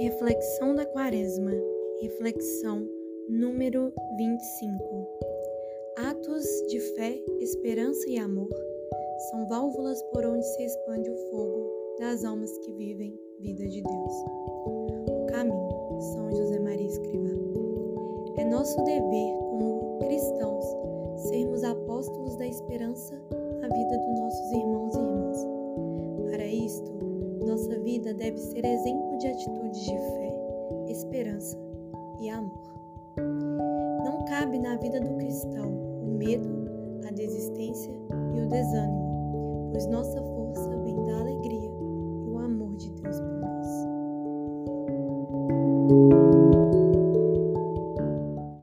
Reflexão da Quaresma, reflexão número 25. Atos de fé, esperança e amor são válvulas por onde se expande o fogo das almas que vivem vida de Deus. O caminho, São José Maria Escrivá. É nosso dever, como cristãos, sermos apóstolos da esperança na vida dos nossos irmãos e irmãs. Para isto, nossa vida deve ser exemplo de atitudes de fé, esperança e amor. Não cabe na vida do cristão o medo, a desistência e o desânimo, pois nossa força vem da alegria e o amor de Deus por nós.